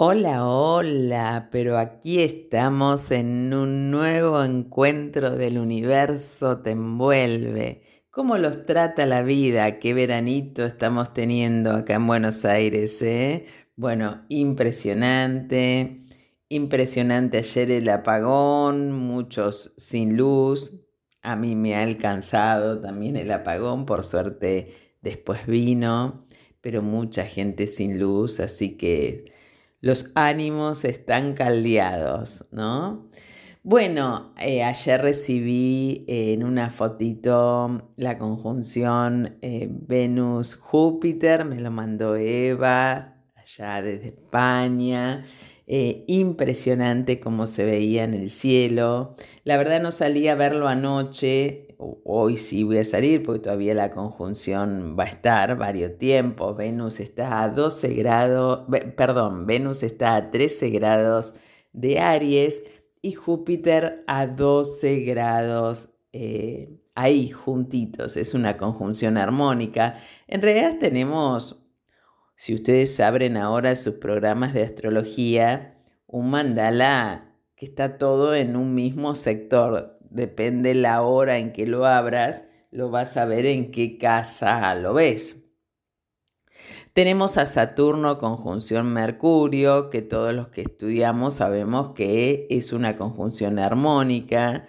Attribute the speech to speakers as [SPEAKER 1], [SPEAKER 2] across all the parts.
[SPEAKER 1] Hola, hola, pero aquí estamos en un nuevo encuentro del universo te envuelve. ¿Cómo los trata la vida? ¿Qué veranito estamos teniendo acá en Buenos Aires? Eh? Bueno, impresionante, impresionante ayer el apagón, muchos sin luz. A mí me ha alcanzado también el apagón, por suerte después vino, pero mucha gente sin luz, así que los ánimos están caldeados, ¿no? Bueno, eh, ayer recibí en una fotito la conjunción eh, Venus-Júpiter, me lo mandó Eva, allá desde España. Eh, impresionante cómo se veía en el cielo. La verdad no salí a verlo anoche, hoy sí voy a salir porque todavía la conjunción va a estar varios tiempos. Venus está a 12 grados, perdón, Venus está a 13 grados de Aries y Júpiter a 12 grados eh, ahí juntitos. Es una conjunción armónica. En realidad tenemos, si ustedes abren ahora sus programas de astrología, un mandala que está todo en un mismo sector depende la hora en que lo abras, lo vas a ver en qué casa lo ves. Tenemos a Saturno conjunción Mercurio, que todos los que estudiamos sabemos que es una conjunción armónica.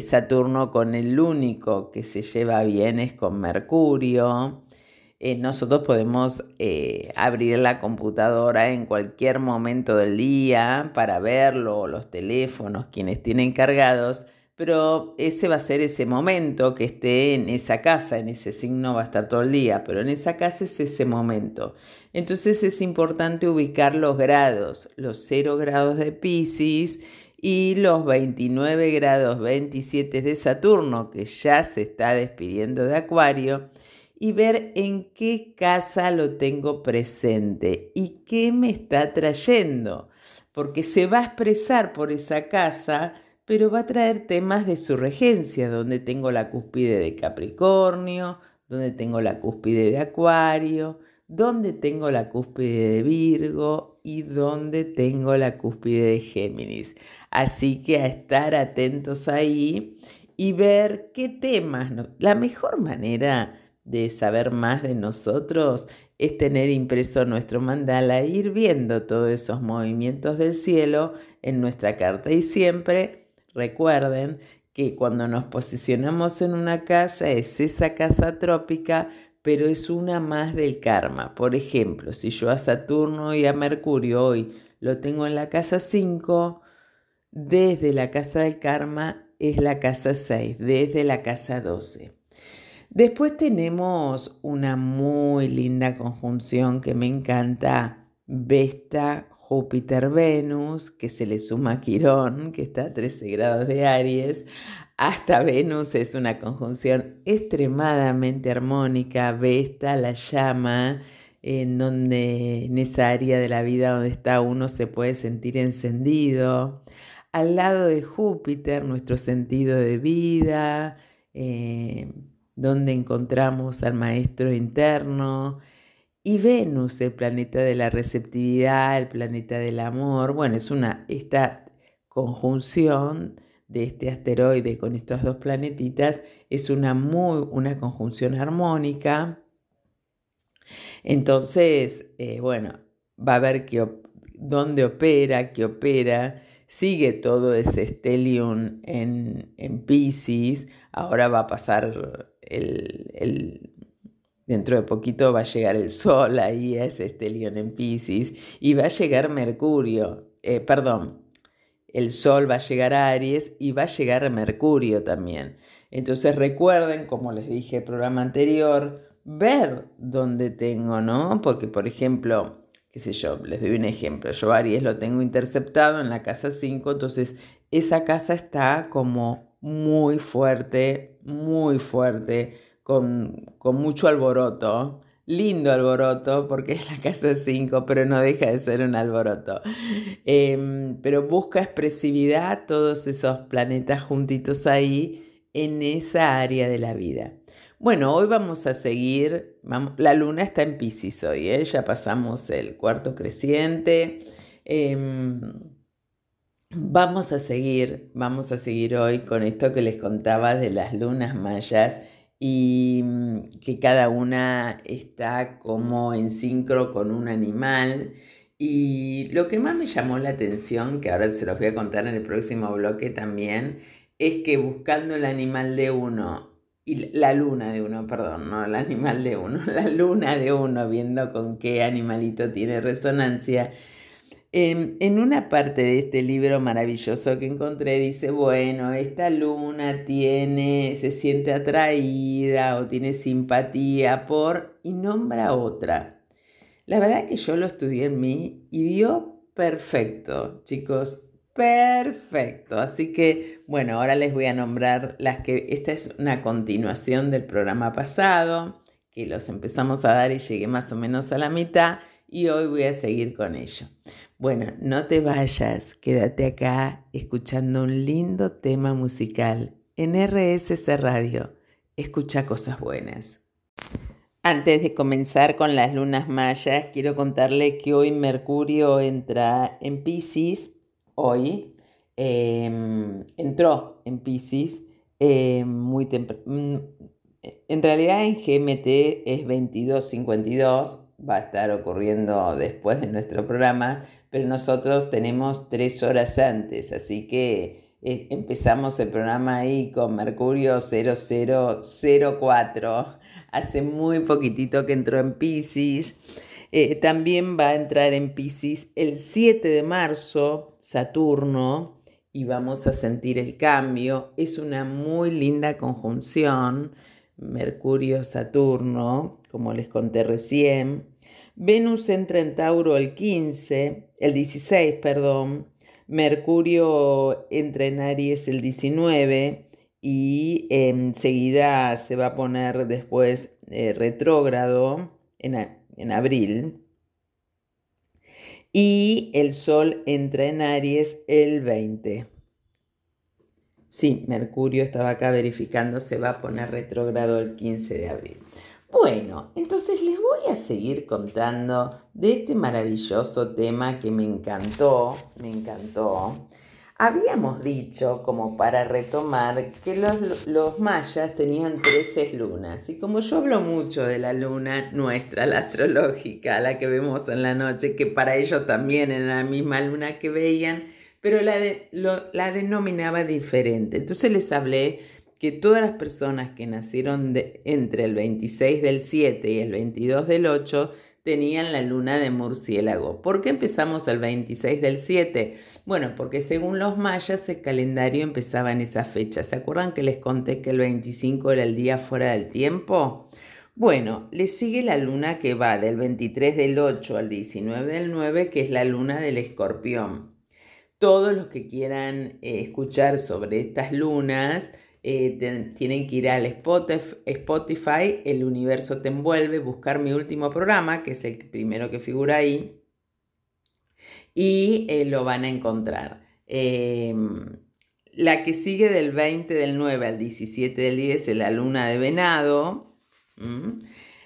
[SPEAKER 1] Saturno con el único que se lleva bien es con Mercurio. Eh, nosotros podemos eh, abrir la computadora en cualquier momento del día para verlo, los teléfonos, quienes tienen cargados pero ese va a ser ese momento que esté en esa casa, en ese signo va a estar todo el día, pero en esa casa es ese momento. Entonces es importante ubicar los grados, los 0 grados de Pisces y los 29 grados 27 de Saturno, que ya se está despidiendo de Acuario, y ver en qué casa lo tengo presente y qué me está trayendo, porque se va a expresar por esa casa pero va a traer temas de su regencia, donde tengo la cúspide de Capricornio, donde tengo la cúspide de Acuario, donde tengo la cúspide de Virgo y donde tengo la cúspide de Géminis. Así que a estar atentos ahí y ver qué temas. La mejor manera de saber más de nosotros es tener impreso nuestro mandala e ir viendo todos esos movimientos del cielo en nuestra carta y siempre Recuerden que cuando nos posicionamos en una casa es esa casa trópica, pero es una más del karma. Por ejemplo, si yo a Saturno y a Mercurio hoy lo tengo en la casa 5, desde la casa del karma es la casa 6, desde la casa 12. Después tenemos una muy linda conjunción que me encanta, Vesta Júpiter-Venus, que se le suma Quirón, que está a 13 grados de Aries, hasta Venus es una conjunción extremadamente armónica, Vesta la llama, en donde en esa área de la vida donde está uno se puede sentir encendido. Al lado de Júpiter, nuestro sentido de vida, eh, donde encontramos al maestro interno, y Venus, el planeta de la receptividad, el planeta del amor, bueno, es una, esta conjunción de este asteroide con estos dos planetitas es una muy, una conjunción armónica. Entonces, eh, bueno, va a ver que, dónde opera, qué opera, sigue todo ese stellium en, en Pisces, ahora va a pasar el Dentro de poquito va a llegar el Sol ahí es este León en Pisces y va a llegar Mercurio, eh, perdón, el Sol va a llegar a Aries y va a llegar Mercurio también. Entonces recuerden, como les dije en el programa anterior, ver dónde tengo, ¿no? Porque, por ejemplo, qué sé yo, les doy un ejemplo, yo Aries lo tengo interceptado en la casa 5, entonces esa casa está como muy fuerte, muy fuerte con, mucho alboroto. Lindo alboroto, porque es la casa 5, pero no deja de ser un alboroto. Em, pero busca expresividad, todos esos planetas juntitos ahí, en esa área de la vida. Bueno, hoy vamos a seguir, la luna está en Pisces hoy, ¿eh? ya pasamos el cuarto creciente, Em, vamos a seguir, vamos a seguir hoy con esto que les contaba de las lunas mayas y mm, que cada una está como en sincro con un animal. Y lo que más me llamó la atención, que ahora se los voy a contar en el próximo bloque también, es que buscando el animal de uno, y la luna de uno, perdón, no el animal de uno, la luna de uno, viendo con qué animalito tiene resonancia, en, una parte de este libro maravilloso que encontré dice, bueno, esta luna tiene, se siente atraída o tiene simpatía por y nombra otra. La verdad que yo lo estudié en mí y dio perfecto, chicos, perfecto. Así que, bueno, ahora les voy a nombrar las que, esta es una continuación del programa pasado, que los empezamos a dar y llegué más o menos a la mitad y hoy voy a seguir con ello. Bueno, no te vayas, quédate acá escuchando un lindo tema musical en RSC Radio. Escucha cosas buenas. Antes de comenzar con las lunas mayas, quiero contarles que hoy Mercurio entra en Pisces, hoy em, entró en Pisces em, muy temprano. Mm, en realidad en GMT es 22.52, va a estar ocurriendo después de nuestro programa, pero nosotros tenemos tres horas antes, así que eh, empezamos el programa ahí con Mercurio 0004, hace muy poquitito que entró en Pisces. Eh, también va a entrar en Pisces el 7 de marzo, Saturno, y vamos a sentir el cambio. Es una muy linda conjunción, Mercurio-Saturno, como les conté recién. Venus entra en Tauro el 15, el 16, perdón. Mercurio entra en Aries el 19 y enseguida se va a poner después eh, retrógrado en, en abril. Y el Sol entra en Aries el 20. Sí, Mercurio estaba acá verificando, se va a poner retrógrado el 15 de abril. Bueno, entonces les voy a seguir contando de este maravilloso tema que me encantó, me encantó. Habíamos dicho, como para retomar, que los, mayas tenían 13 lunas. Y como yo hablo mucho de la luna nuestra, la astrológica, la que vemos en la noche, que para ellos también era la misma luna que veían, pero la, la denominaba diferente. Entonces les hablé que todas las personas que nacieron entre el 26 del 7 y el 22 del 8 tenían la luna de murciélago. ¿Por qué empezamos el 26 del 7? Bueno, porque según los mayas el calendario empezaba en esa fecha. ¿Se acuerdan que les conté que el 25 era el día fuera del tiempo? Bueno, le sigue la luna que va del 23 del 8 al 19 del 9, que es la luna del escorpión. Todos los que quieran eh, escuchar sobre estas lunas, eh, tienen que ir al Spotify, El Universo Te Envuelve, buscar mi último programa, que es el primero que figura ahí, y eh, lo van a encontrar. Em, la que sigue del 20 del 9 al 17 del 10 es la luna de venado.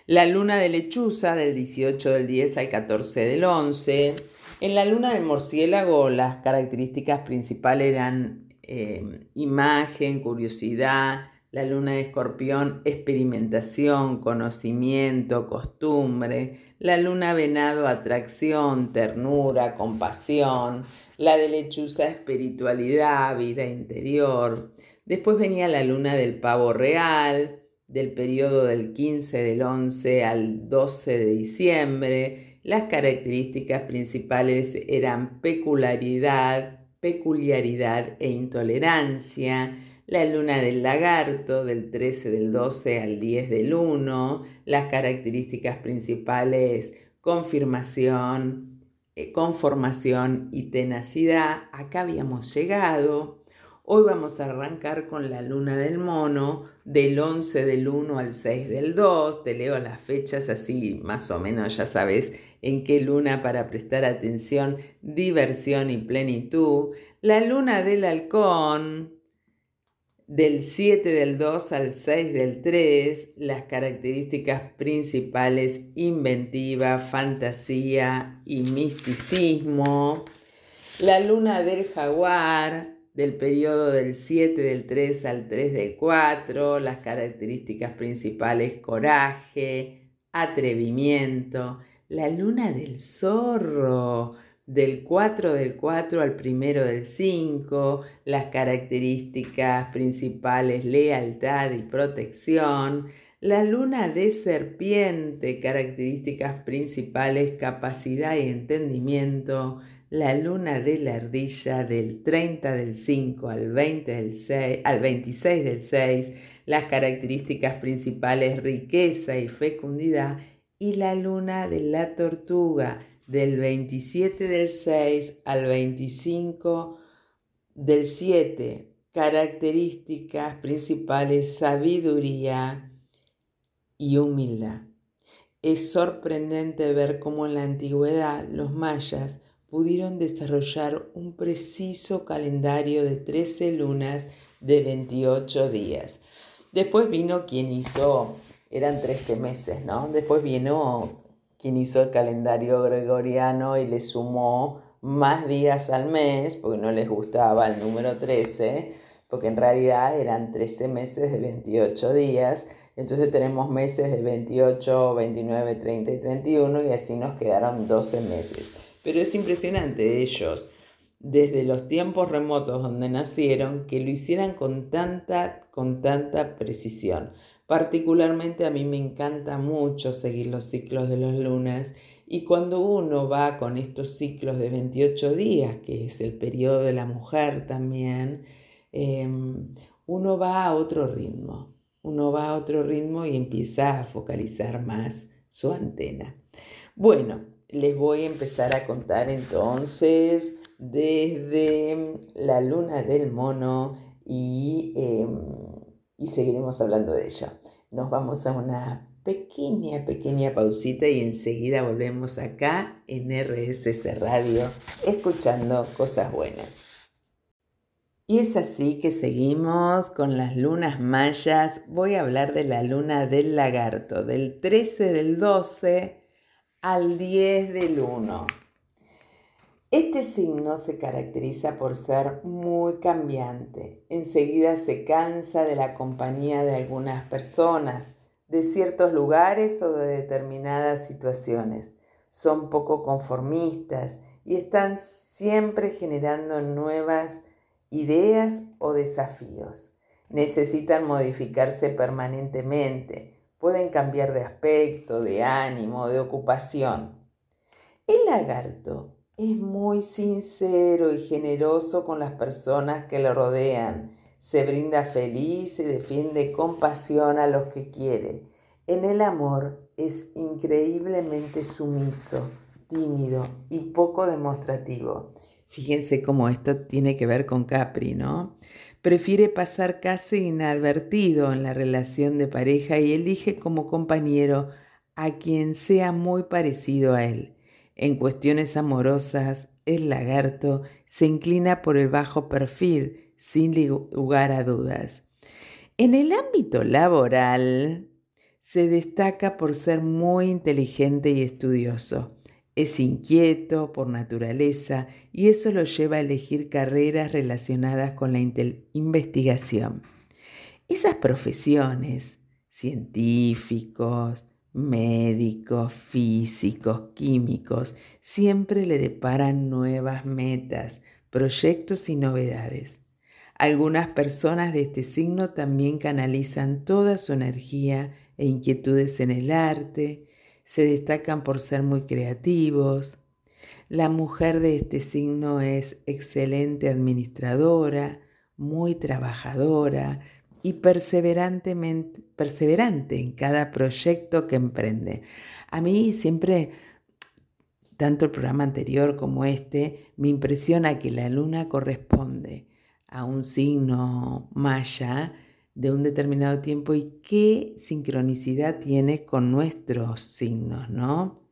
[SPEAKER 1] La luna de lechuza del 18 del 10 al 14 del 11. En la luna del murciélago las características principales eran Em, imagen, curiosidad, la luna de escorpión, experimentación, conocimiento, costumbre, la luna venado, atracción, ternura, compasión, la de lechuza, espiritualidad, vida interior. Después venía la luna del pavo real, del periodo del 15 del 11 al 12 de diciembre. Las características principales eran peculiaridad, peculiaridad e intolerancia, la luna del lagarto del 13 del 12 al 10 del 1, las características principales confirmación, eh, conformación y tenacidad. Acá habíamos llegado. Hoy vamos a arrancar con la luna del mono del 11 del 1 al 6 del 2. Te leo las fechas así más o menos, ya sabes en qué luna para prestar atención, diversión y plenitud, la luna del halcón, Del 7 del 2 al 6 del 3, las características principales inventiva, fantasía y misticismo. La luna del jaguar, del periodo del 7 del 3 al 3 del 4, las características principales coraje, atrevimiento. La luna del zorro, del 4 del 4 al primero del 5, las características principales lealtad y protección, la luna de serpiente, características principales capacidad y entendimiento, la luna de la ardilla del 30 del 5 al, 20 del 6, al 26 del 6, las características principales riqueza y fecundidad, y la luna de la tortuga, del 27 del 6 al 25 del 7, características principales, sabiduría y humildad. Es sorprendente ver cómo en la antigüedad los mayas pudieron desarrollar un preciso calendario de 13 lunas de 28 días. Después vino quien hizo, eran 13 meses, ¿no? Después vino quien hizo el calendario gregoriano y le sumó más días al mes, porque no les gustaba el número 13, porque en realidad eran 13 meses de 28 días, entonces tenemos meses de 28, 29, 30 y 31 y así nos quedaron 12 meses. Pero es impresionante ellos, desde los tiempos remotos donde nacieron, que lo hicieran con tanta, con tanta precisión. Particularmente a mí me encanta mucho seguir los ciclos de los lunas y cuando uno va con estos ciclos de 28 días, que es el periodo de la mujer también, em, uno va a otro ritmo, uno va a otro ritmo y empieza a focalizar más su antena. Bueno, les voy a empezar a contar entonces desde la luna del mono y... Em, y seguiremos hablando de ello. Nos vamos a una pequeña, pequeña pausita y enseguida volvemos acá en RSS Radio escuchando cosas buenas. Y es así que seguimos con las lunas mayas. Voy a hablar de la luna del lagarto, del 13 del 12 al 10 del 1. Este signo se caracteriza por ser muy cambiante. Enseguida se cansa de la compañía de algunas personas, de ciertos lugares o de determinadas situaciones. Son poco conformistas y están siempre generando nuevas ideas o desafíos. Necesitan modificarse permanentemente. Pueden cambiar de aspecto, de ánimo, de ocupación. El lagarto es muy sincero y generoso con las personas que lo rodean. Se brinda feliz y defiende con pasión a los que quiere. En el amor es increíblemente sumiso, tímido y poco demostrativo. Fíjense cómo esto tiene que ver con Capri, ¿no? Prefiere pasar casi inadvertido en la relación de pareja y elige como compañero a quien sea muy parecido a él. En cuestiones amorosas, el lagarto se inclina por el bajo perfil, sin lugar a dudas. En el ámbito laboral, se destaca por ser muy inteligente y estudioso. Es inquieto por naturaleza y eso lo lleva a elegir carreras relacionadas con la investigación. Esas profesiones, científicos, médicos, físicos, químicos, siempre le deparan nuevas metas, proyectos y novedades. Algunas personas de este signo también canalizan toda su energía e inquietudes en el arte, se destacan por ser muy creativos. La mujer de este signo es excelente administradora, muy trabajadora, y perseverantemente, perseverante en cada proyecto que emprende. A mí siempre, tanto el programa anterior como este, me impresiona que la luna corresponde a un signo maya de un determinado tiempo y qué sincronicidad tiene con nuestros signos, ¿no?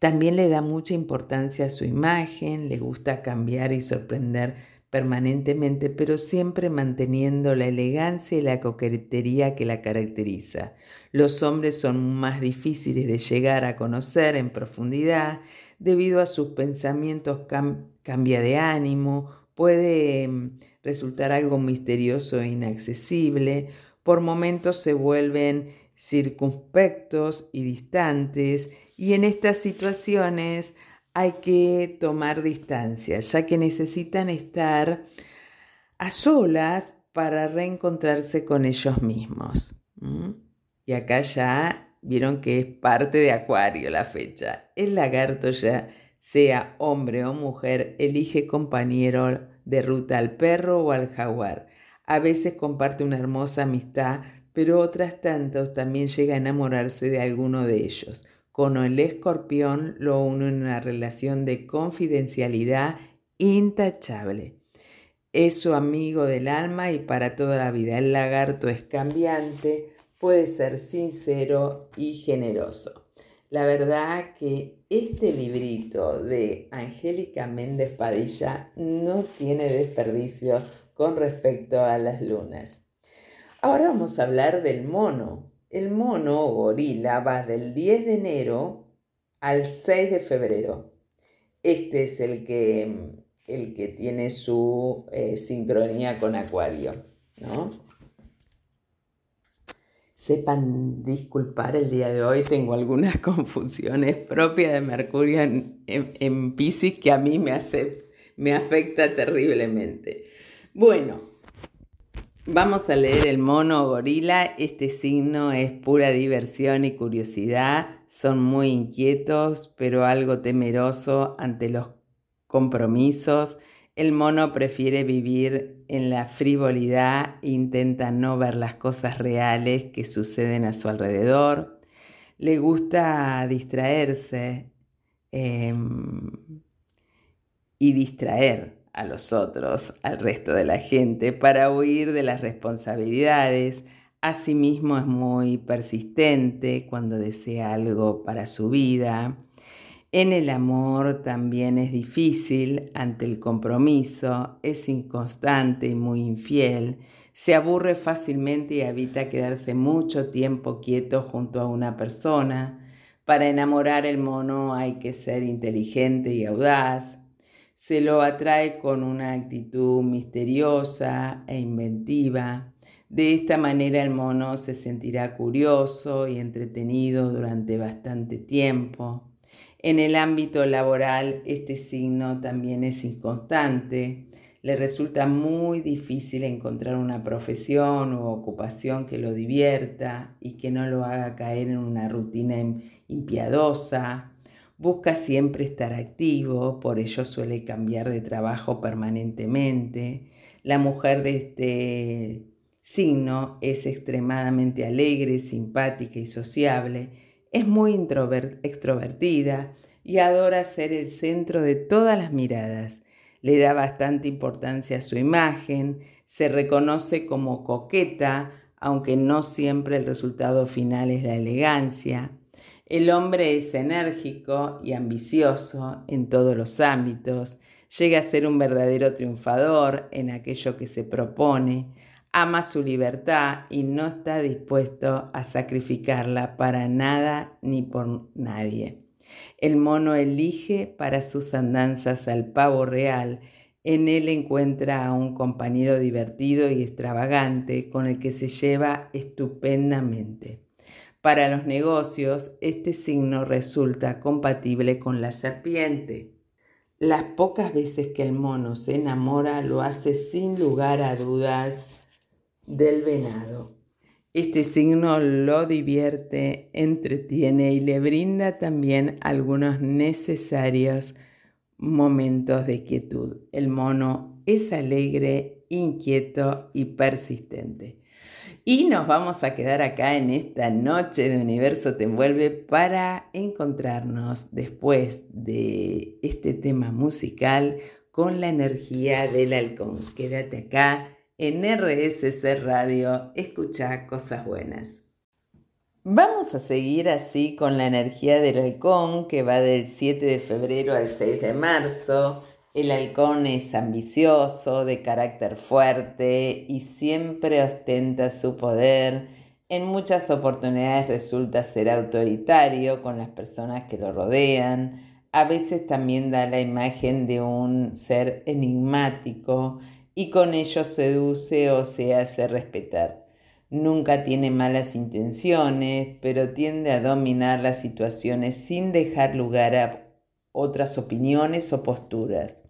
[SPEAKER 1] También le da mucha importancia a su imagen, le gusta cambiar y sorprender permanentemente, pero siempre manteniendo la elegancia y la coquetería que la caracteriza. Los hombres son más difíciles de llegar a conocer en profundidad debido a sus pensamientos cambia de ánimo, puede mm, resultar algo misterioso e inaccesible, por momentos se vuelven circunspectos y distantes y en estas situaciones hay que tomar distancia, ya que necesitan estar a solas para reencontrarse con ellos mismos. Y acá ya vieron que es parte de Acuario la fecha. El lagarto ya, sea hombre o mujer, elige compañero de ruta al perro o al jaguar. A veces comparte una hermosa amistad, pero otras tantas también llega a enamorarse de alguno de ellos. Con el escorpión lo une en una relación de confidencialidad intachable. Es su amigo del alma y para toda la vida. El lagarto es cambiante, puede ser sincero y generoso. La verdad que este librito de Angélica Méndez Padilla no tiene desperdicio con respecto a las lunas. Ahora vamos a hablar del mono, el mono o gorila va del 10 de enero al 6 de febrero. Este es el que, el que tiene su eh, sincronía con Acuario, ¿no? Sepan disculpar el día de hoy, tengo algunas confusiones propias de Mercurio en, en, Pisces que a mí me, hace, me afecta terriblemente. Bueno, Vamos a leer el mono gorila. Este signo es pura diversión y curiosidad. Son muy inquietos, pero algo temeroso ante los compromisos. El mono prefiere vivir en la frivolidad e intenta no ver las cosas reales que suceden a su alrededor. Le gusta distraerse em, y distraer a los otros, al resto de la gente, para huir de las responsabilidades. Asimismo es muy persistente cuando desea algo para su vida. En el amor también es difícil ante el compromiso, es inconstante y muy infiel, se aburre fácilmente y evita quedarse mucho tiempo quieto junto a una persona. Para enamorar el mono hay que ser inteligente y audaz, se lo atrae con una actitud misteriosa e inventiva. De esta manera el mono se sentirá curioso y entretenido durante bastante tiempo. En el ámbito laboral este signo también es inconstante. Le resulta muy difícil encontrar una profesión o ocupación que lo divierta y que no lo haga caer en una rutina impiadosa Busca siempre estar activo, por ello suele cambiar de trabajo permanentemente. La mujer de este signo es extremadamente alegre, simpática y sociable. Es muy extrovertida y adora ser el centro de todas las miradas. Le da bastante importancia a su imagen, se reconoce como coqueta, aunque no siempre el resultado final es la elegancia. El hombre es enérgico y ambicioso en todos los ámbitos, llega a ser un verdadero triunfador en aquello que se propone, ama su libertad y no está dispuesto a sacrificarla para nada ni por nadie. El mono elige para sus andanzas al pavo real, en él encuentra a un compañero divertido y extravagante con el que se lleva estupendamente. Para los negocios, este signo resulta compatible con la serpiente. Las pocas veces que el mono se enamora lo hace sin lugar a dudas del venado. Este signo lo divierte, entretiene y le brinda también algunos necesarios momentos de quietud. El mono es alegre, inquieto y persistente. Y nos vamos a quedar acá en esta noche de Universo Te Envuelve para encontrarnos después de este tema musical con la energía del halcón. Quédate acá en RSC Radio, escucha cosas buenas. Vamos a seguir así con la energía del halcón que va del 7 de febrero al 6 de marzo. El halcón es ambicioso, de carácter fuerte y siempre ostenta su poder. En muchas oportunidades resulta ser autoritario con las personas que lo rodean. A veces también da la imagen de un ser enigmático y con ello seduce o se hace respetar. Nunca tiene malas intenciones, pero tiende a dominar las situaciones sin dejar lugar a otras opiniones o posturas.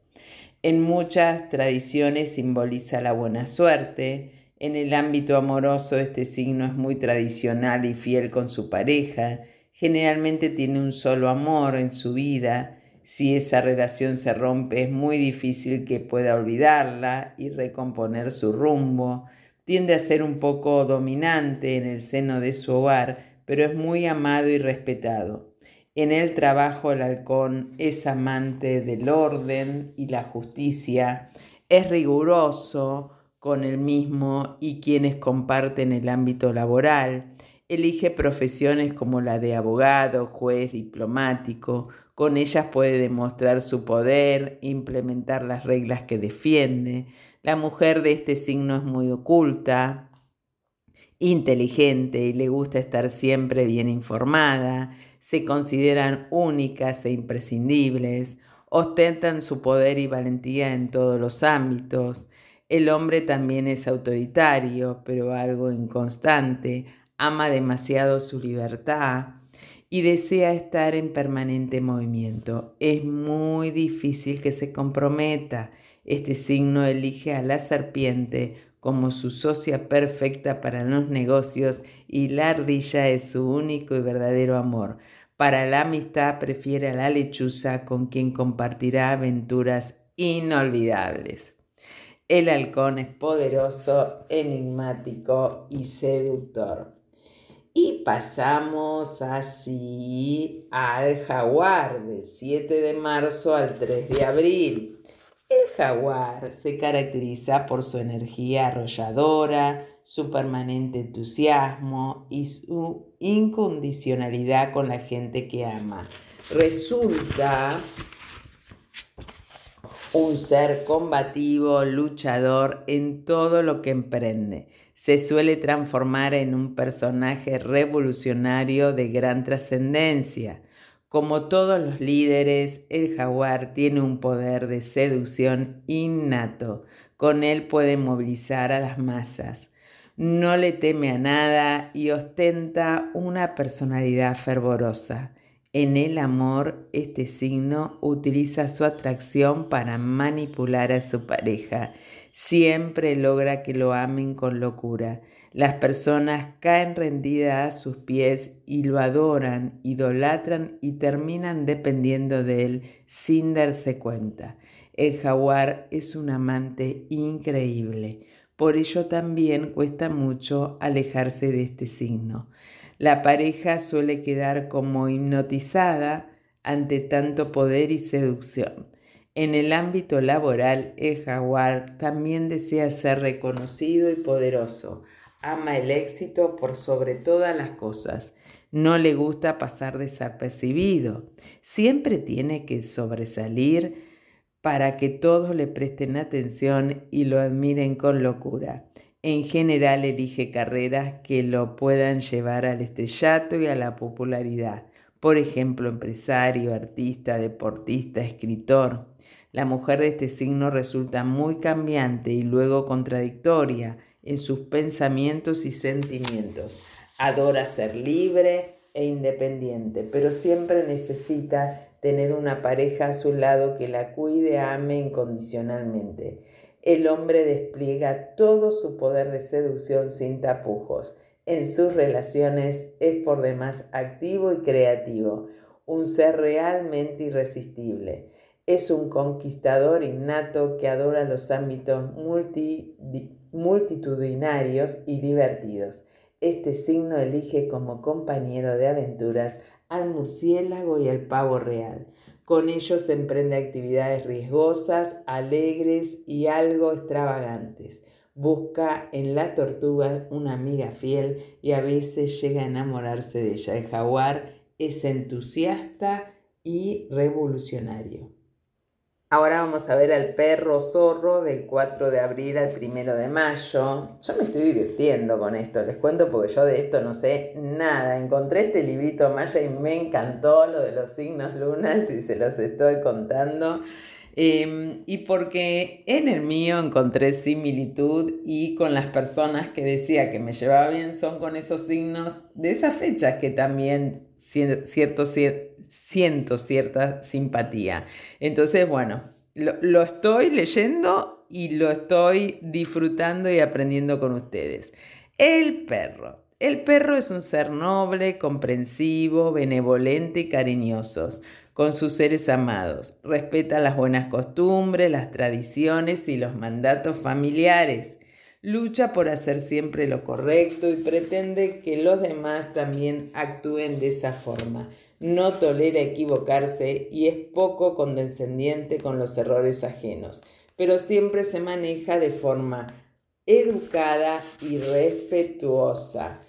[SPEAKER 1] En muchas tradiciones simboliza la buena suerte. En el ámbito amoroso este signo es muy tradicional y fiel con su pareja. Generalmente tiene un solo amor en su vida. Si esa relación se rompe es muy difícil que pueda olvidarla y recomponer su rumbo. Tiende a ser un poco dominante en el seno de su hogar, pero es muy amado y respetado. En el trabajo el halcón es amante del orden y la justicia, es riguroso con el mismo y quienes comparten el ámbito laboral, elige profesiones como la de abogado, juez, diplomático, con ellas puede demostrar su poder, implementar las reglas que defiende. La mujer de este signo es muy oculta, inteligente y le gusta estar siempre bien informada, se consideran únicas e imprescindibles, ostentan su poder y valentía en todos los ámbitos. El hombre también es autoritario, pero algo inconstante, ama demasiado su libertad y desea estar en permanente movimiento. Es muy difícil que se comprometa. Este signo elige a la serpiente como su socia perfecta para los negocios y la ardilla es su único y verdadero amor. Para la amistad prefiere a la lechuza con quien compartirá aventuras inolvidables. El halcón es poderoso, enigmático y seductor. Y pasamos así al jaguar del 7 de marzo al 3 de abril. El jaguar se caracteriza por su energía arrolladora, su permanente entusiasmo y su incondicionalidad con la gente que ama. Resulta un ser combativo, luchador en todo lo que emprende. Se suele transformar en un personaje revolucionario de gran trascendencia como todos los líderes, el jaguar tiene un poder de seducción innato. Con él puede movilizar a las masas. No le teme a nada y ostenta una personalidad fervorosa. En el amor, este signo utiliza su atracción para manipular a su pareja. Siempre logra que lo amen con locura. Las personas caen rendidas a sus pies y lo adoran, idolatran y terminan dependiendo de él sin darse cuenta. El jaguar es un amante increíble. Por ello también cuesta mucho alejarse de este signo. La pareja suele quedar como hipnotizada ante tanto poder y seducción. En el ámbito laboral, el jaguar también desea ser reconocido y poderoso ama el éxito por sobre todas las cosas. No le gusta pasar desapercibido. Siempre tiene que sobresalir para que todos le presten atención y lo admiren con locura. En general elige carreras que lo puedan llevar al estrellato y a la popularidad. Por ejemplo, empresario, artista, deportista, escritor. La mujer de este signo resulta muy cambiante y luego contradictoria en sus pensamientos y sentimientos. Adora ser libre e independiente, pero siempre necesita tener una pareja a su lado que la cuide, ame incondicionalmente. El hombre despliega todo su poder de seducción sin tapujos. En sus relaciones es por demás activo y creativo, un ser realmente irresistible. Es un conquistador innato que adora los ámbitos multi multitudinarios y divertidos. Este signo elige como compañero de aventuras al murciélago y al pavo real. Con ellos emprende actividades riesgosas, alegres y algo extravagantes. Busca en la tortuga una amiga fiel y a veces llega a enamorarse de ella. El jaguar es entusiasta y revolucionario. Ahora vamos a ver al perro zorro del 4 de abril al 1 de mayo. Yo me estoy divirtiendo con esto, les cuento porque yo de esto no sé nada. Encontré este librito maya y me encantó lo de los signos lunas y se los estoy contando. Em, y porque en el mío encontré similitud y con las personas que decía que me llevaba bien son con esos signos de esas fechas que también cierto, siento cierta simpatía. Entonces, bueno, lo, lo estoy leyendo y lo estoy disfrutando y aprendiendo con ustedes. El perro. El perro es un ser noble, comprensivo, benevolente y cariñoso con sus seres amados. Respeta las buenas costumbres, las tradiciones y los mandatos familiares. Lucha por hacer siempre lo correcto y pretende que los demás también actúen de esa forma. No tolera equivocarse y es poco condescendiente con los errores ajenos, pero siempre se maneja de forma educada y respetuosa.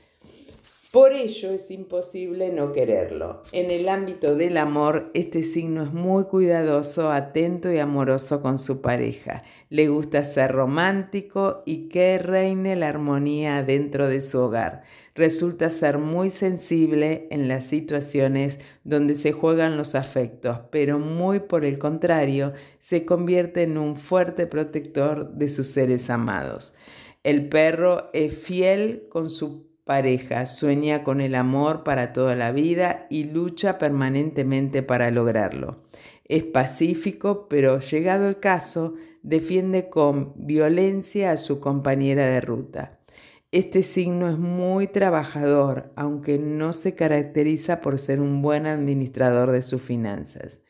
[SPEAKER 1] Por ello es imposible no quererlo. En el ámbito del amor, este signo es muy cuidadoso, atento y amoroso con su pareja. Le gusta ser romántico y que reine la armonía dentro de su hogar. Resulta ser muy sensible en las situaciones donde se juegan los afectos, pero muy por el contrario, se convierte en un fuerte protector de sus seres amados. El perro es fiel con su pareja, sueña con el amor para toda la vida y lucha permanentemente para lograrlo. Es pacífico, pero llegado el caso, defiende con violencia a su compañera de ruta. Este signo es muy trabajador, aunque no se caracteriza por ser un buen administrador de sus finanzas.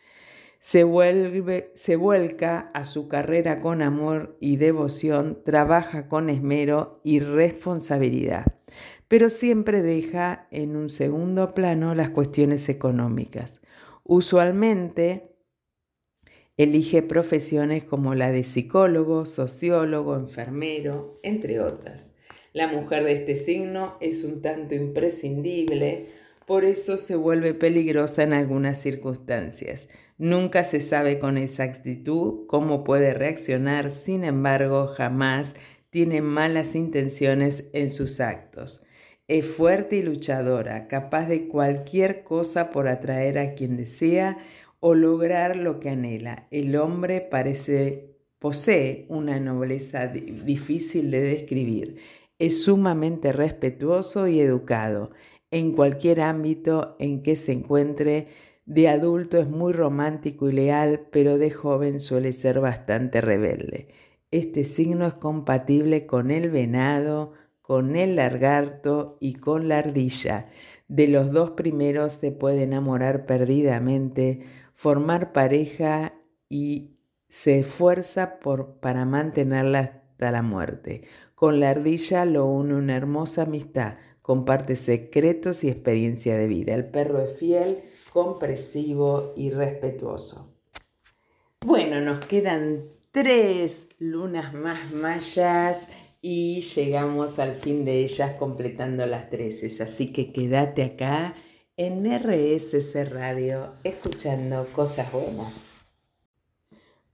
[SPEAKER 1] Se, vuelve, se vuelca a su carrera con amor y devoción, trabaja con esmero y responsabilidad pero siempre deja en un segundo plano las cuestiones económicas. Usualmente elige profesiones como la de psicólogo, sociólogo, enfermero, entre otras. La mujer de este signo es un tanto imprescindible, por eso se vuelve peligrosa en algunas circunstancias. Nunca se sabe con exactitud cómo puede reaccionar, sin embargo, jamás tiene malas intenciones en sus actos. Es fuerte y luchadora, capaz de cualquier cosa por atraer a quien desea o lograr lo que anhela. El hombre parece posee una nobleza difícil de describir. Es sumamente respetuoso y educado. En cualquier ámbito en que se encuentre, de adulto es muy romántico y leal, pero de joven suele ser bastante rebelde. Este signo es compatible con el venado, con el largarto y con la ardilla. De los dos primeros se puede enamorar perdidamente, formar pareja y se esfuerza por, para mantenerla hasta la muerte. Con la ardilla lo une una hermosa amistad, comparte secretos y experiencia de vida. El perro es fiel, compresivo y respetuoso. Bueno, nos quedan tres lunas más mayas y llegamos al fin de ellas completando las 13. Así que quédate acá en RSC Radio escuchando cosas buenas.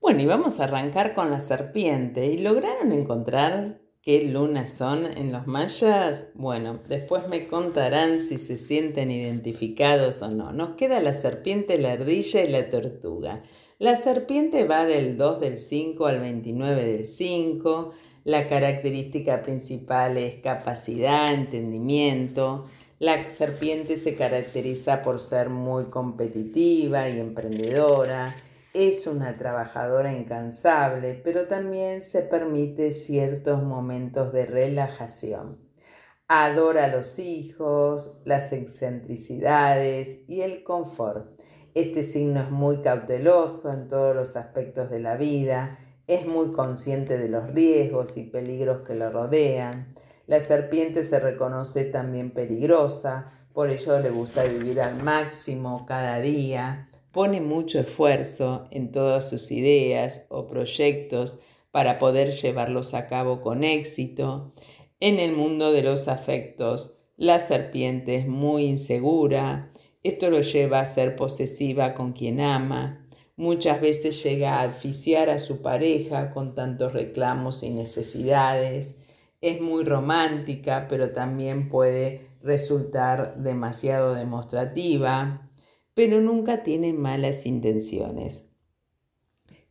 [SPEAKER 1] Bueno, y vamos a arrancar con la serpiente. ¿Y lograron encontrar qué lunas son en los mayas? Bueno, después me contarán si se sienten identificados o no. Nos queda la serpiente, la ardilla y la tortuga. La serpiente va del 2 del 5 al 29 del 5. La característica principal es capacidad, entendimiento. La serpiente se caracteriza por ser muy competitiva y emprendedora. Es una trabajadora incansable, pero también se permite ciertos momentos de relajación. Adora a los hijos, las excentricidades y el confort. Este signo es muy cauteloso en todos los aspectos de la vida es muy consciente de los riesgos y peligros que lo rodean. La serpiente se reconoce también peligrosa, por ello le gusta vivir al máximo cada día, pone mucho esfuerzo en todas sus ideas o proyectos para poder llevarlos a cabo con éxito. En el mundo de los afectos, la serpiente es muy insegura, esto lo lleva a ser posesiva con quien ama, Muchas veces llega a asfixiar a su pareja con tantos reclamos y necesidades. Es muy romántica, pero también puede resultar demasiado demostrativa, pero nunca tiene malas intenciones.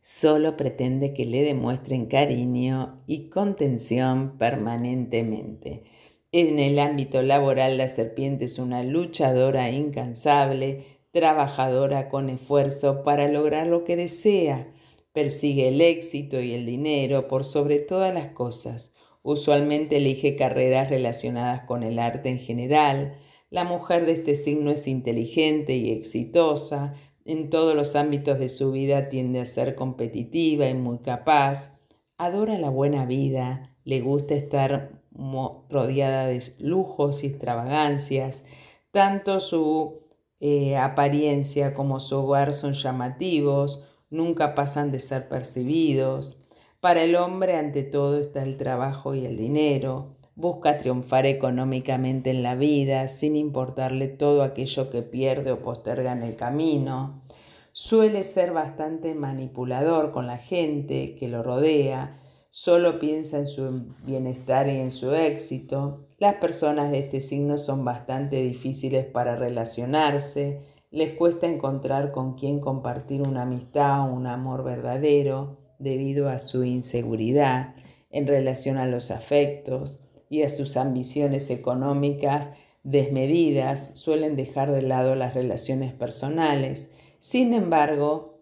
[SPEAKER 1] Solo pretende que le demuestren cariño y contención permanentemente. En el ámbito laboral, la serpiente es una luchadora incansable, trabajadora con esfuerzo para lograr lo que desea. Persigue el éxito y el dinero por sobre todas las cosas. Usualmente elige carreras relacionadas con el arte en general. La mujer de este signo es inteligente y exitosa. En todos los ámbitos de su vida tiende a ser competitiva y muy capaz. Adora la buena vida. Le gusta estar rodeada de lujos y extravagancias. Tanto su eh, apariencia como su hogar son llamativos, nunca pasan de ser percibidos. Para el hombre ante todo está el trabajo y el dinero. Busca triunfar económicamente en la vida sin importarle todo aquello que pierde o posterga en el camino. Suele ser bastante manipulador con la gente que lo rodea, solo piensa en su bienestar y en su éxito. Las personas de este signo son bastante difíciles para relacionarse, les cuesta encontrar con quien compartir una amistad o un amor verdadero debido a su inseguridad en relación a los afectos y a sus ambiciones económicas desmedidas, suelen dejar de lado las relaciones personales. Sin embargo,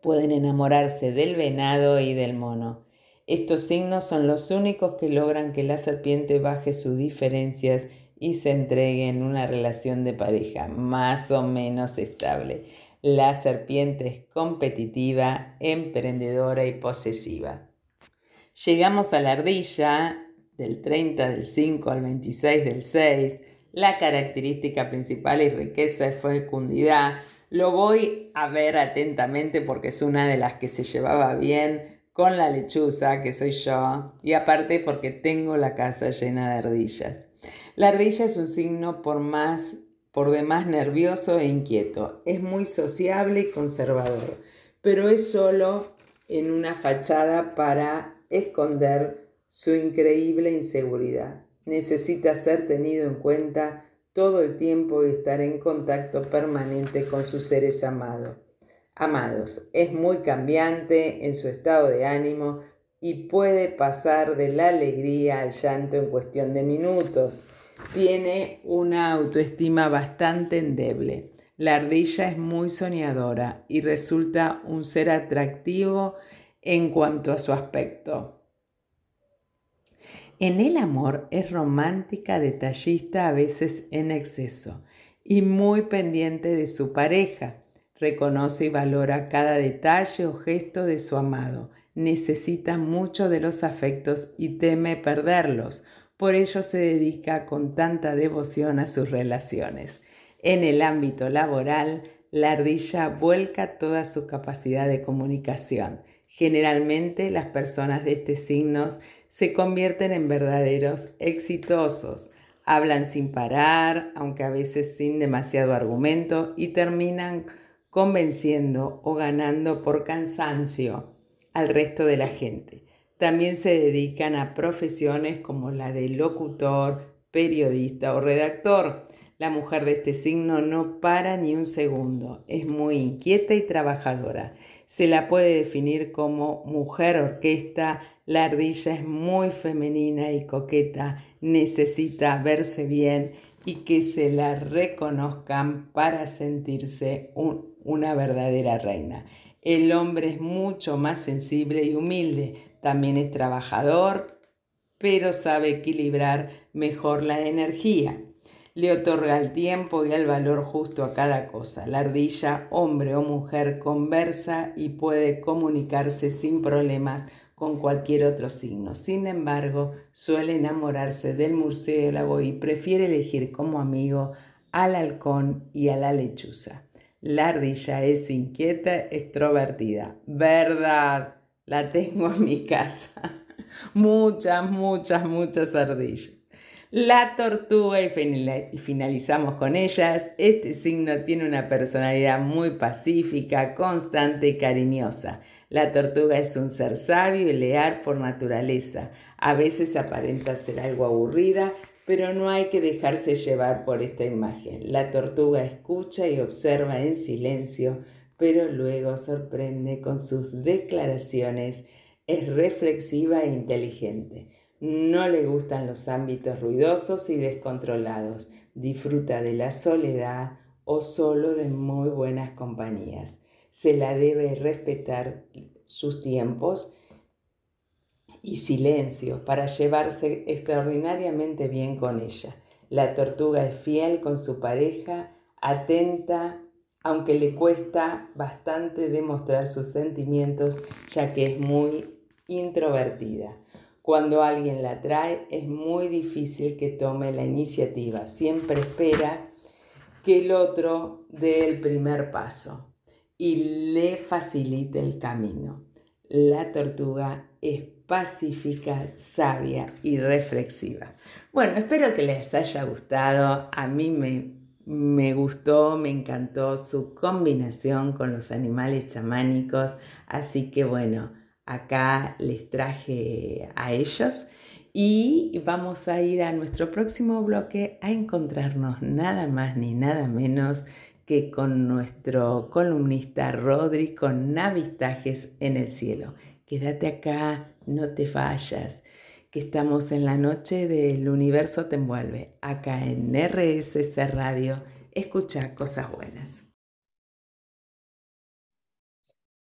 [SPEAKER 1] pueden enamorarse del venado y del mono. Estos signos son los únicos que logran que la serpiente baje sus diferencias y se entregue en una relación de pareja más o menos estable. La serpiente es competitiva, emprendedora y posesiva. Llegamos a la ardilla del 30 del 5 al 26 del 6. La característica principal y riqueza es fecundidad. Lo voy a ver atentamente porque es una de las que se llevaba bien con la lechuza, que soy yo, y aparte porque tengo la casa llena de ardillas. La ardilla es un signo por más por demás nervioso e inquieto. Es muy sociable y conservador, pero es solo en una fachada para esconder su increíble inseguridad. Necesita ser tenido en cuenta todo el tiempo y estar en contacto permanente con sus seres amados. Amados, es muy cambiante en su estado de ánimo y puede pasar de la alegría al llanto en cuestión de minutos tiene una autoestima bastante endeble. La ardilla es muy soñadora y resulta un ser atractivo en cuanto a su aspecto. En el amor es romántica, detallista, a veces en exceso, y muy pendiente de su pareja. Reconoce y valora cada detalle o gesto de su amado. Necesita mucho de los afectos y teme perderlos por ello se dedica con tanta devoción a sus relaciones. En el ámbito laboral, la ardilla vuelca toda su capacidad de comunicación. Generalmente las personas de este signo se convierten en verdaderos exitosos. Hablan sin parar, aunque a veces sin demasiado argumento, y terminan convenciendo o ganando por cansancio al resto de la gente. También se dedican a profesiones como la de locutor, periodista o redactor. La mujer de este signo no para ni un segundo, es muy inquieta y trabajadora. Se la puede definir como mujer orquesta, la ardilla es muy femenina y coqueta, necesita verse bien y que se la reconozcan para sentirse una verdadera reina. El hombre es mucho más sensible y humilde, también es trabajador, pero sabe equilibrar mejor la energía. Le otorga el tiempo y el valor justo a cada cosa. La ardilla, hombre o mujer, conversa y puede comunicarse sin problemas con cualquier otro signo. Sin embargo, suele enamorarse del murciélago y prefiere elegir como amigo al halcón y a la lechuza. La ardilla es inquieta, extrovertida. ¿Verdad? La tengo en mi casa. Muchas, muchas, muchas ardillas. La tortuga, y finalizamos con ellas, este signo tiene una personalidad muy pacífica, constante y cariñosa. La tortuga es un ser sabio y leal por naturaleza. A veces aparenta ser algo aburrida, pero no hay que dejarse llevar por esta imagen. La tortuga escucha y observa en silencio, pero luego sorprende con sus declaraciones. Es reflexiva e inteligente. No le gustan los ámbitos ruidosos y descontrolados. Disfruta de la soledad o solo de muy buenas compañías se la debe respetar sus tiempos y silencio para llevarse extraordinariamente bien con ella. La tortuga es fiel con su pareja, atenta, aunque le cuesta bastante demostrar sus sentimientos, ya que es muy introvertida. Cuando alguien la trae es muy difícil que tome la iniciativa, siempre espera que el otro dé el primer paso y le facilita el camino. La tortuga es pacífica, sabia y reflexiva. Bueno, espero que les haya gustado. A mí me, me gustó, me encantó su combinación con los animales chamánicos. Así que bueno, acá les traje a ellos y vamos a ir a nuestro próximo bloque a encontrarnos nada más ni nada menos que con nuestro columnista Rodri con Navistajes en el cielo. Quédate acá, no te fallas, que estamos en la noche del universo te envuelve, acá en RSC Radio. Escucha cosas buenas.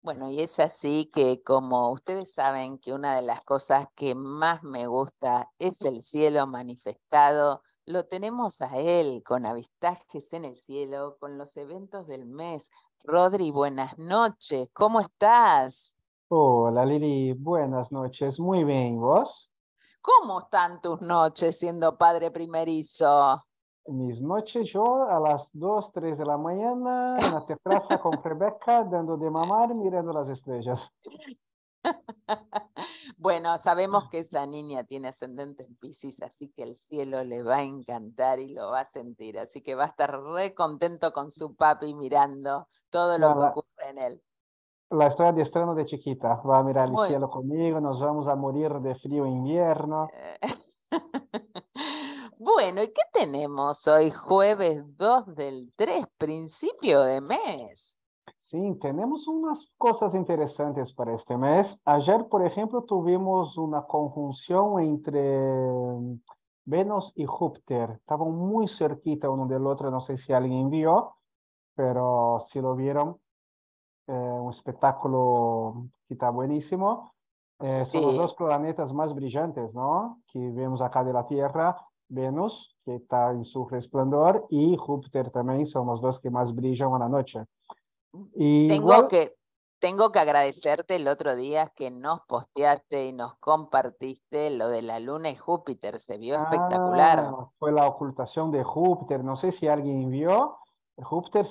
[SPEAKER 1] Bueno, y es así que como ustedes saben que una de las cosas que más me gusta es el cielo manifestado, lo tenemos a él con avistajes en el cielo, con los eventos del mes. Rodri, buenas noches, ¿cómo estás?
[SPEAKER 2] Hola Lili, buenas noches, muy bien, ¿vos?
[SPEAKER 1] ¿Cómo están tus noches siendo padre primerizo?
[SPEAKER 2] Mis noches yo a las 2, 3 de la mañana en la terraza con Rebeca dando de mamar mirando las estrellas.
[SPEAKER 1] Bueno, sabemos que esa niña tiene ascendente en Pisces, así que el cielo le va a encantar y lo va a sentir. Así que va a estar re contento con su papi mirando todo lo que ocurre en él.
[SPEAKER 2] La estoy adiestrando de chiquita. Va a mirar el cielo conmigo, nos vamos a morir de frío invierno.
[SPEAKER 1] bueno, ¿y qué tenemos hoy, jueves 2 del 3, principio de mes?
[SPEAKER 2] Sí, tenemos unas cosas interesantes para este mes. Ayer, por ejemplo, tuvimos una conjunción entre mm, Venus y Júpiter. Estaban muy cerquita uno del otro, no sé si alguien vio, pero si lo vieron, eh, un espectáculo que está buenísimo. Eh, son los dos planetas más brillantes, ¿no? Que vemos acá de la Tierra. Venus, que está en su resplandor, y Júpiter también son los dos que más brillan a la noche
[SPEAKER 1] tengo, que, tengo que agradecerte el otro día que nos posteaste y nos compartiste lo de la luna y Júpiter, se vio espectacular.
[SPEAKER 2] Ah, fue la ocultación de Júpiter, no sé si alguien vio, Júpiter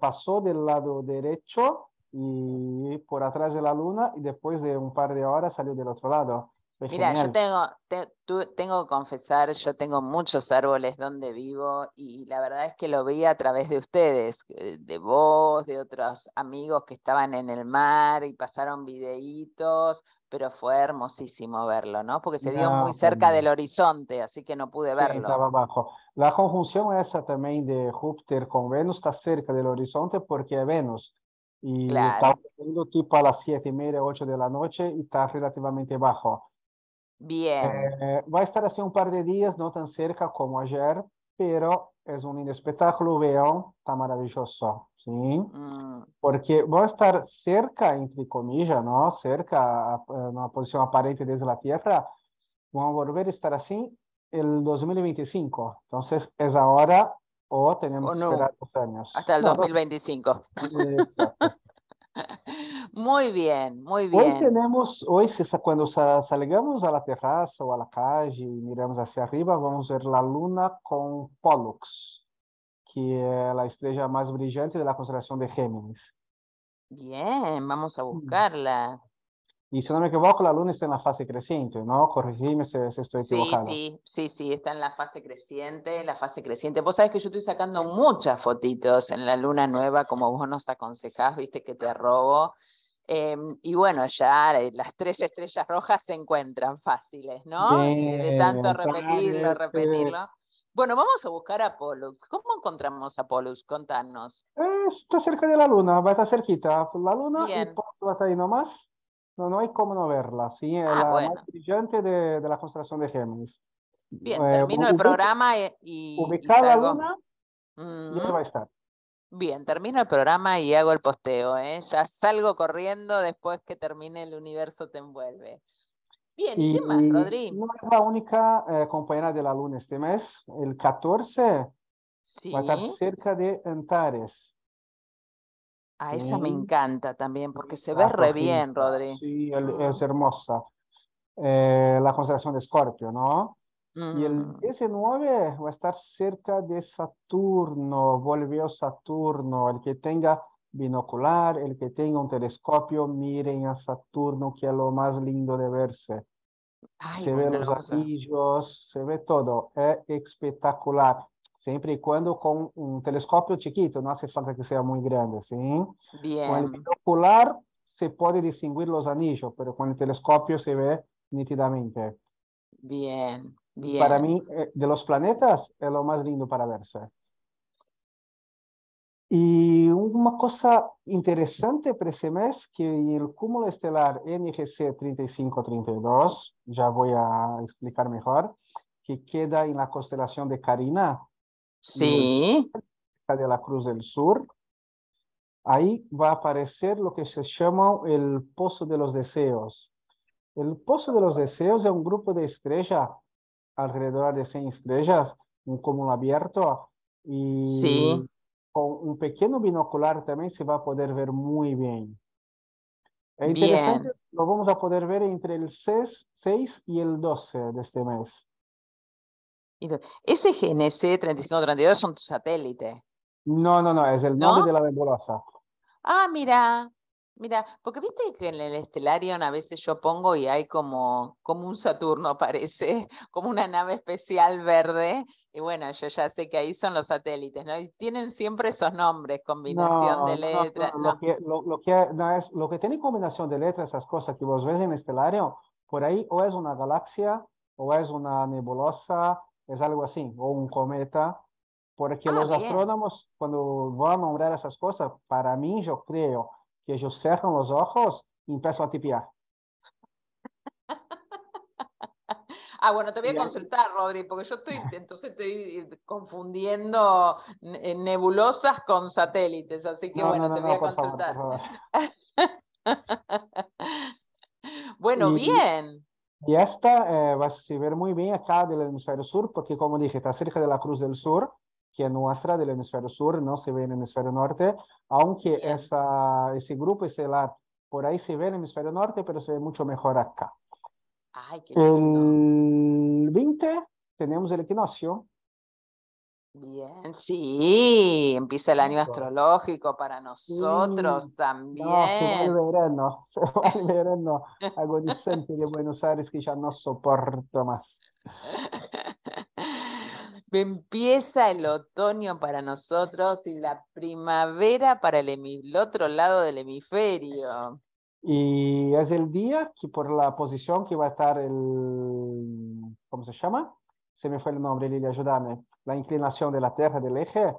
[SPEAKER 2] pasó del lado derecho y por atrás de la luna y después de un par de horas salió del otro lado.
[SPEAKER 1] Mira, yo tengo, tengo que confesar, yo tengo muchos árboles donde vivo y la verdad es que lo vi a través de ustedes, de vos, de otros amigos que estaban en el mar y pasaron videitos, pero fue hermosísimo verlo, ¿no? Porque se dio muy cerca del horizonte, así que no pude verlo.
[SPEAKER 2] Estaba abajo. La conjunción esa también de Júpiter con Venus está cerca del horizonte porque es Venus. Y está ocurriendo tipo a las siete y media, ocho de la noche y está relativamente bajo.
[SPEAKER 1] Bien.
[SPEAKER 2] Eh, va a estar así un par de días, no tan cerca como ayer, pero es un lindo espectáculo, vean, está maravilloso, ¿sí? Mm. Porque va a estar cerca, entre comillas, ¿no? Cerca, a una posición aparente desde la Tierra, vamos a volver a estar así el 2025. Entonces, es ahora o tenemos que esperar dos años.
[SPEAKER 1] Hasta el 2025. Exacto. Muy bien, muy bien.
[SPEAKER 2] Hoy tenemos, hoy cuando salgamos a la terraza o a la calle y miramos hacia arriba, vamos a ver la luna con Pollux, que es la estrella más brillante de la constelación de Géminis.
[SPEAKER 1] Bien, vamos a mm. buscarla.
[SPEAKER 2] Y si no me equivoco, la luna está en la fase creciente, ¿no? Corregime si, estoy equivocado.
[SPEAKER 1] Sí, sí, sí, está en la fase creciente, la fase creciente. Vos sabés que yo estoy sacando muchas fotitos en la luna nueva, como vos nos aconsejás, viste que te robo. Em, y bueno, ya las tres estrellas rojas se encuentran fáciles, ¿no? de tanto repetirlo, repetirlo. Bueno, vamos a buscar a Pollux. ¿Cómo encontramos a Pollux? Contanos.
[SPEAKER 2] está cerca de la luna, va a estar cerquita. La luna y Pollux va a estar ahí nomás. No, no hay cómo no verla, ¿sí? Ah, la más brillante de, de, la constelación de Géminis.
[SPEAKER 1] Bien, eh, termino el programa y...
[SPEAKER 2] Ubicada la luna, y va a estar.
[SPEAKER 1] Bien, termino el programa y hago el posteo, ¿eh? Ya salgo corriendo después que termine el universo te envuelve. Bien, ¿y, qué más, Rodri?
[SPEAKER 2] No es la única eh, compañera de la luna este mes. El 14 sí. va a estar cerca de Antares.
[SPEAKER 1] A esa me encanta también, porque se ve re bien, Rodri.
[SPEAKER 2] Sí, es hermosa. Eh, la constelación de Escorpio, ¿no? Y el 19 mm. va a estar cerca de Saturno, volvió Saturno. El que tenga binocular, el que tenga un telescopio, miren a Saturno, que es lo más lindo de verse. se ve los anillos, se ve todo, es espectacular. Siempre y cuando con un telescopio chiquito, no hace falta que sea muy grande, ¿sí?
[SPEAKER 1] Bien.
[SPEAKER 2] Con el binocular se puede distinguir los anillos, pero con el telescopio se ve nítidamente.
[SPEAKER 1] Bien, bien.
[SPEAKER 2] Para mí, eh, de los planetas, es lo más lindo para verse. Y una cosa interesante para ese mes, que el cúmulo estelar NGC 3532, ya voy a explicar mejor, que queda en la constelación de Carina,
[SPEAKER 1] sí.
[SPEAKER 2] de la Cruz del Sur, ahí va a aparecer lo que se llama el Pozo de los Deseos. El Pozo de los Deseos es un grupo de estrellas, alrededor de 100 estrellas, un cúmulo abierto, y
[SPEAKER 1] sí
[SPEAKER 2] con un pequeño binocular también se va a poder ver muy bien. Es interesante, lo vamos a poder ver entre el 6, y el 12 de este mes.
[SPEAKER 1] Ese GNC 3532 son tus satélites.
[SPEAKER 2] No, no, no, es el nombre de la nebulosa.
[SPEAKER 1] Ah, mira, mira, porque viste que en el Estelarion a veces yo pongo y hay como, como un Saturno, parece, como una nave especial verde, y bueno, yo ya sé que ahí son los satélites, ¿no? Y tienen siempre esos nombres, combinación de letras.
[SPEAKER 2] No, Lo, que, lo, que, es, lo que tiene combinación de letras, esas cosas que vos ves en estelario, por ahí o es una galaxia, o es una nebulosa, es algo así, o un cometa, porque ah, los astrónomos, cuando van a nombrar esas cosas, para mí yo creo que ellos cierran los ojos y empiezan a tipear.
[SPEAKER 1] Ah, bueno, te voy a consultar, Rodri, porque yo estoy, entonces estoy confundiendo nebulosas con satélites, así que bueno, te voy a consultar. bueno, bien.
[SPEAKER 2] Y esta eh, va a ver muy bien acá del hemisferio sur, porque como dije, está cerca de la Cruz del Sur, que es nuestra del hemisferio sur, no se ve en el hemisferio norte, aunque esa, ese grupo estelar por ahí se ve en el hemisferio norte, pero se ve mucho mejor acá. El 20 tenemos el equinoccio.
[SPEAKER 1] Bien, sí, empieza el año astrológico para nosotros también. No,
[SPEAKER 2] se va el verano, se va el verano agonizante de Buenos Aires que ya no soporto más.
[SPEAKER 1] Empieza el otoño para nosotros y la primavera para el otro lado del hemisferio.
[SPEAKER 2] Y es el día que por la posición que va a estar el, ¿cómo se llama? Se me fue el nombre, Lili, ayúdame. La inclinación de la Tierra del eje.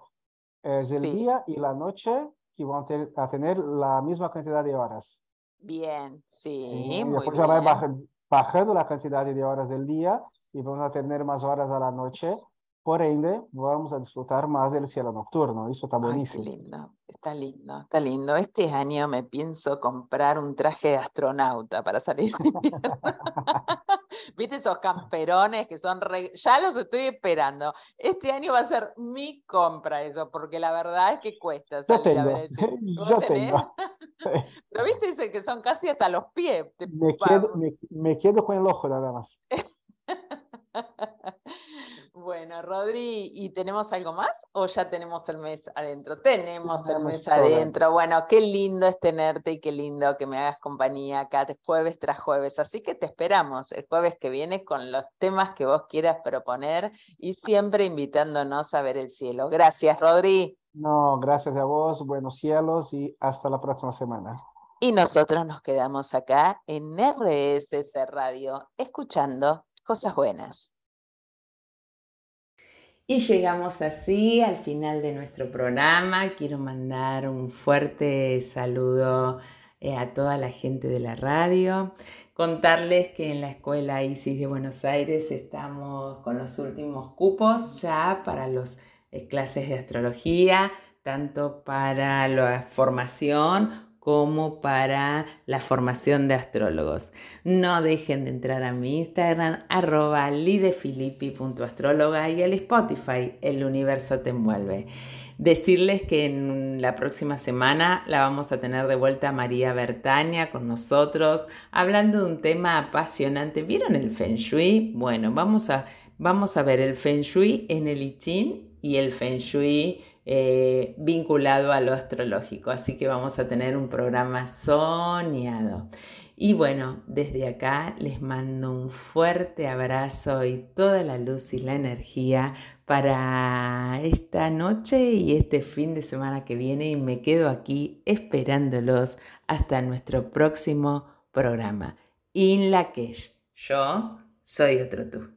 [SPEAKER 2] Es el día y la noche que van a tener la misma cantidad de horas.
[SPEAKER 1] Bien, sí, muy
[SPEAKER 2] después ya va bajando la cantidad de horas del día y vamos a tener más horas a la noche por ende, vamos a disfrutar más del cielo nocturno. Eso está buenísimo.
[SPEAKER 1] Ay, lindo, está lindo, está lindo. Este año me pienso comprar un traje de astronauta para salir. ¿Viste esos camperones que son... Ya los estoy esperando. Este año va a ser mi compra eso, porque la verdad es que cuesta
[SPEAKER 2] salir a ver. Yo tengo.
[SPEAKER 1] Pero viste ese que son casi hasta los pies.
[SPEAKER 2] Me quedo, me, me quedo con el ojo nada más.
[SPEAKER 1] Bueno, Rodri, ¿y tenemos algo más o ya tenemos el mes adentro? Tenemos el mes adentro. Bueno, qué lindo es tenerte y qué lindo que me hagas compañía acá jueves tras jueves. Así que te esperamos el jueves que viene con los temas que vos quieras proponer y siempre invitándonos a ver el cielo. Gracias, Rodri.
[SPEAKER 2] No, gracias a vos, buenos cielos y hasta la próxima semana.
[SPEAKER 1] Y nosotros nos quedamos acá en RSS Radio, escuchando cosas buenas. Y llegamos así al final de nuestro programa. Quiero mandar un fuerte saludo eh, a toda la gente de la radio. Contarles que en la Escuela ISIS de Buenos Aires estamos con los últimos cupos ya para las eh, clases de astrología, tanto para la formación como para la formación de astrólogos. No dejen de entrar a mi Instagram, arroba lidefilippi.astróloga y al Spotify, El Universo Te Envuelve. Decirles que en la próxima semana la vamos a tener de vuelta María Bertania con nosotros, hablando de un tema apasionante. ¿Vieron el Feng Shui? Bueno, vamos a, vamos a ver el Feng Shui en el I Ching y el Feng Shui eh, vinculado a lo astrológico. Así que vamos a tener un programa soñado. Y bueno, desde acá les mando un fuerte abrazo y toda la luz y la energía para esta noche y este fin de semana que viene y me quedo aquí esperándolos hasta nuestro próximo programa. In Lakesh, yo soy otro tú.